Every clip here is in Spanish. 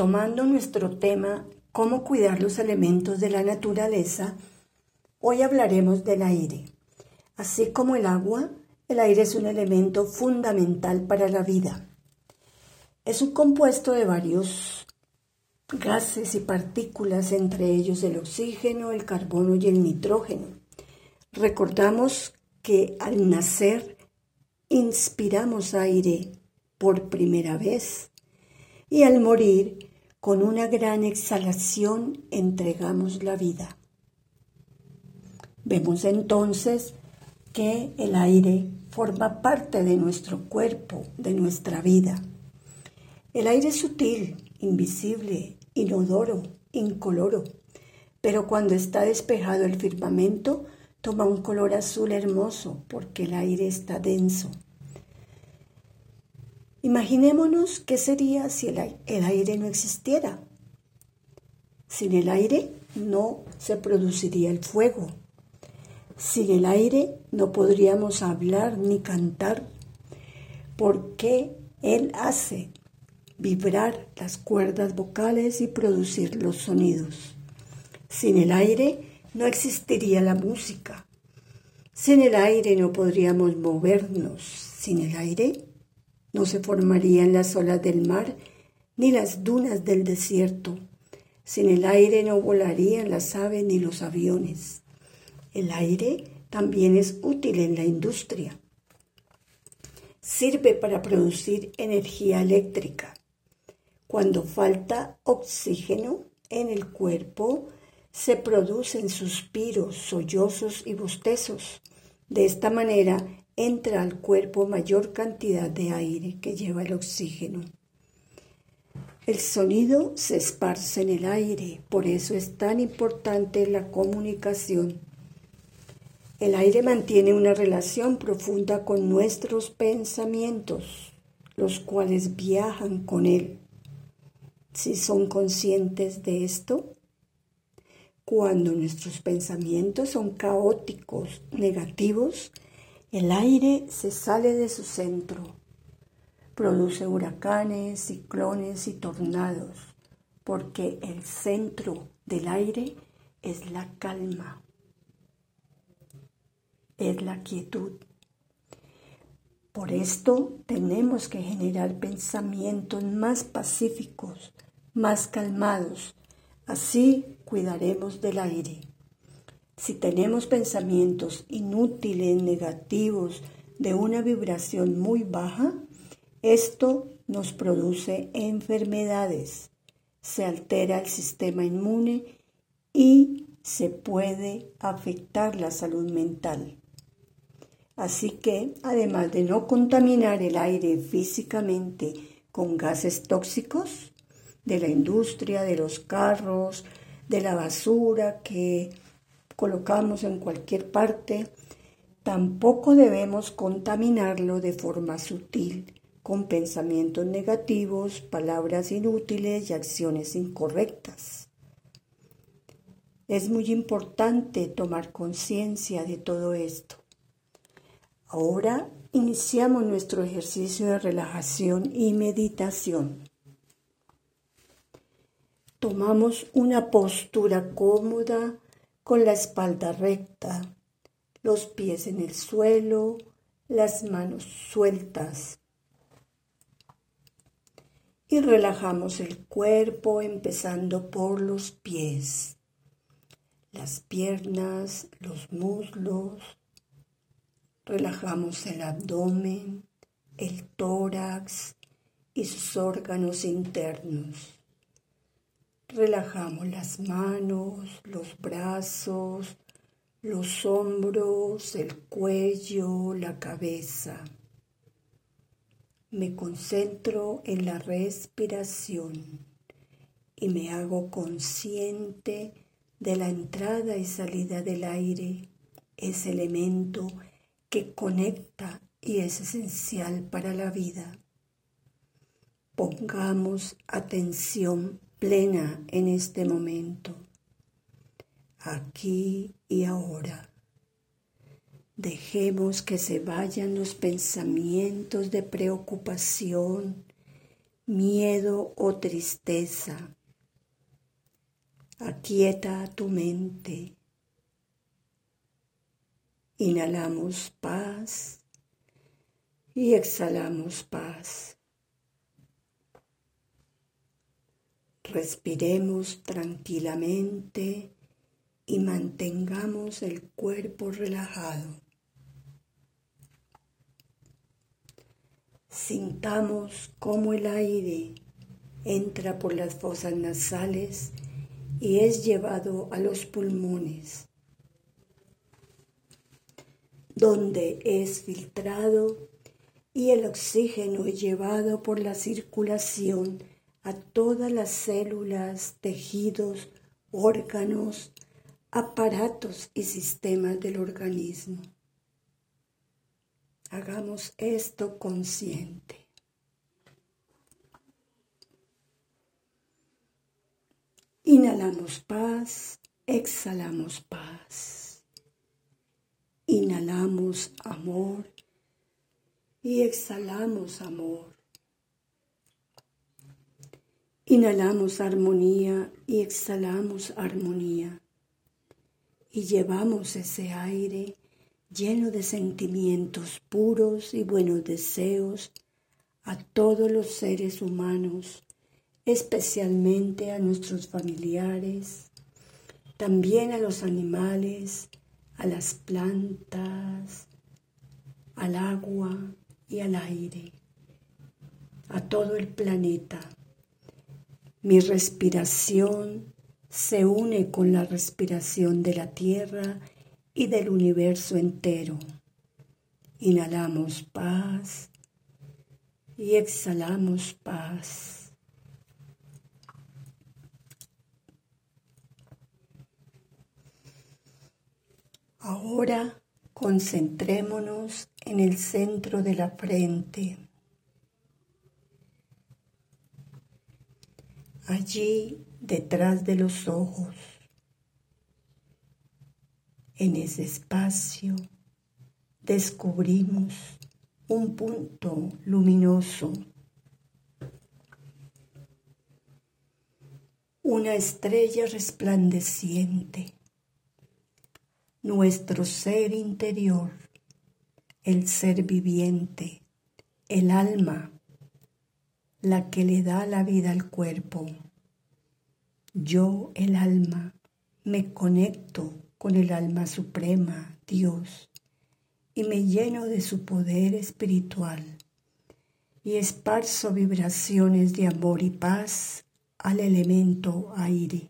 retomando nuestro tema, cómo cuidar los elementos de la naturaleza, hoy hablaremos del aire. Así como el agua, el aire es un elemento fundamental para la vida. Es un compuesto de varios gases y partículas, entre ellos el oxígeno, el carbono y el nitrógeno. Recordamos que al nacer inspiramos aire por primera vez y al morir con una gran exhalación entregamos la vida. Vemos entonces que el aire forma parte de nuestro cuerpo, de nuestra vida. El aire es sutil, invisible, inodoro, incoloro, pero cuando está despejado el firmamento, toma un color azul hermoso porque el aire está denso. Imaginémonos qué sería si el, aire no existiera. Sin el aire no se produciría el fuego. Sin el aire no podríamos hablar ni cantar porque él hace vibrar las cuerdas vocales y producir los sonidos. Sin el aire no existiría la música. Sin el aire no podríamos movernos. Sin el aire no se formarían las olas del mar ni las dunas del desierto. Sin el aire no volarían las aves ni los aviones. El aire también es útil en la industria. Sirve para producir energía eléctrica. Cuando falta oxígeno en el cuerpo, se producen suspiros, sollozos y bostezos. De esta manera entra al cuerpo mayor cantidad de aire que lleva el oxígeno. El sonido se esparce en el aire, por eso es tan importante la comunicación. El aire mantiene una relación profunda con nuestros pensamientos, los cuales viajan con él. Si son conscientes de esto, cuando nuestros pensamientos son caóticos, negativos, el aire se sale de su centro, produce huracanes, ciclones y tornados, porque el centro del aire es la calma, es la quietud. Por esto tenemos que generar pensamientos más pacíficos, más calmados, así cuidaremos del aire. Si tenemos pensamientos inútiles, negativos, de una vibración muy baja, esto nos produce enfermedades, se altera el sistema inmune y se puede afectar la salud mental. Así que, además de no contaminar el aire físicamente con gases tóxicos de la industria, de los carros, de la basura que colocamos en cualquier parte, tampoco debemos contaminarlo de forma sutil, con pensamientos negativos, palabras inútiles y acciones incorrectas. Es muy importante tomar conciencia de todo esto. Ahora iniciamos nuestro ejercicio de relajación y meditación. Tomamos una postura cómoda con la espalda recta, los pies en el suelo, las manos sueltas. Y relajamos el cuerpo empezando por los pies, las piernas, los muslos. Relajamos el abdomen, el tórax y sus órganos internos. Relajamos las manos, los brazos, los hombros, el cuello, la cabeza. Me concentro en la respiración y me hago consciente de la entrada y salida del aire, ese elemento que conecta y es esencial para la vida. Pongamos atención plena en este momento, aquí y ahora. Dejemos que se vayan los pensamientos de preocupación, miedo o tristeza. Aquieta tu mente. Inhalamos paz y exhalamos paz. Respiremos tranquilamente y mantengamos el cuerpo relajado. Sintamos cómo el aire entra por las fosas nasales y es llevado a los pulmones, donde es filtrado y el oxígeno es llevado por la circulación a todas las células, tejidos, órganos, aparatos y sistemas del organismo. Hagamos esto consciente. Inhalamos paz, exhalamos paz. Inhalamos amor y exhalamos amor. Inhalamos armonía y exhalamos armonía. Y llevamos ese aire lleno de sentimientos puros y buenos deseos a todos los seres humanos, especialmente a nuestros familiares, también a los animales, a las plantas, al agua y al aire, a todo el planeta. Mi respiración se une con la respiración de la tierra y del universo entero. Inhalamos paz y exhalamos paz. Ahora concentrémonos en el centro de la frente. Allí detrás de los ojos en ese espacio descubrimos un punto luminoso, una estrella resplandeciente, nuestro ser interior, el ser viviente, el alma, la que le da la vida al cuerpo. Yo, el alma, me conecto con el alma suprema, Dios, y me lleno de su poder espiritual y esparzo vibraciones de amor y paz al elemento aire,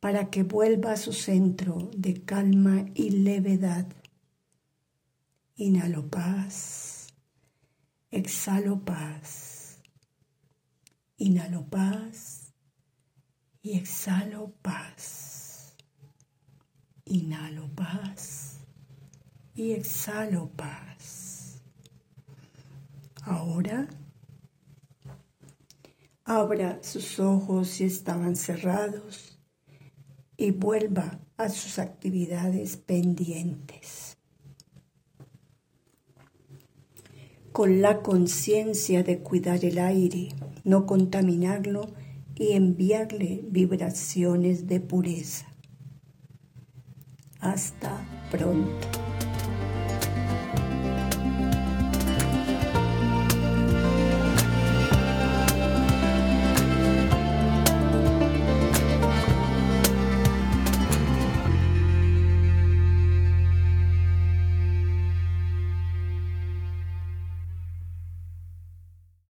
para que vuelva a su centro de calma y levedad. Inhalo paz, exhalo paz, inhalo paz y exhalo paz. Inhalo paz y exhalo paz. Ahora abra sus ojos si estaban cerrados y vuelva a sus actividades pendientes. Con la conciencia de cuidar el aire, no contaminarlo y enviarle vibraciones de pureza. Hasta pronto.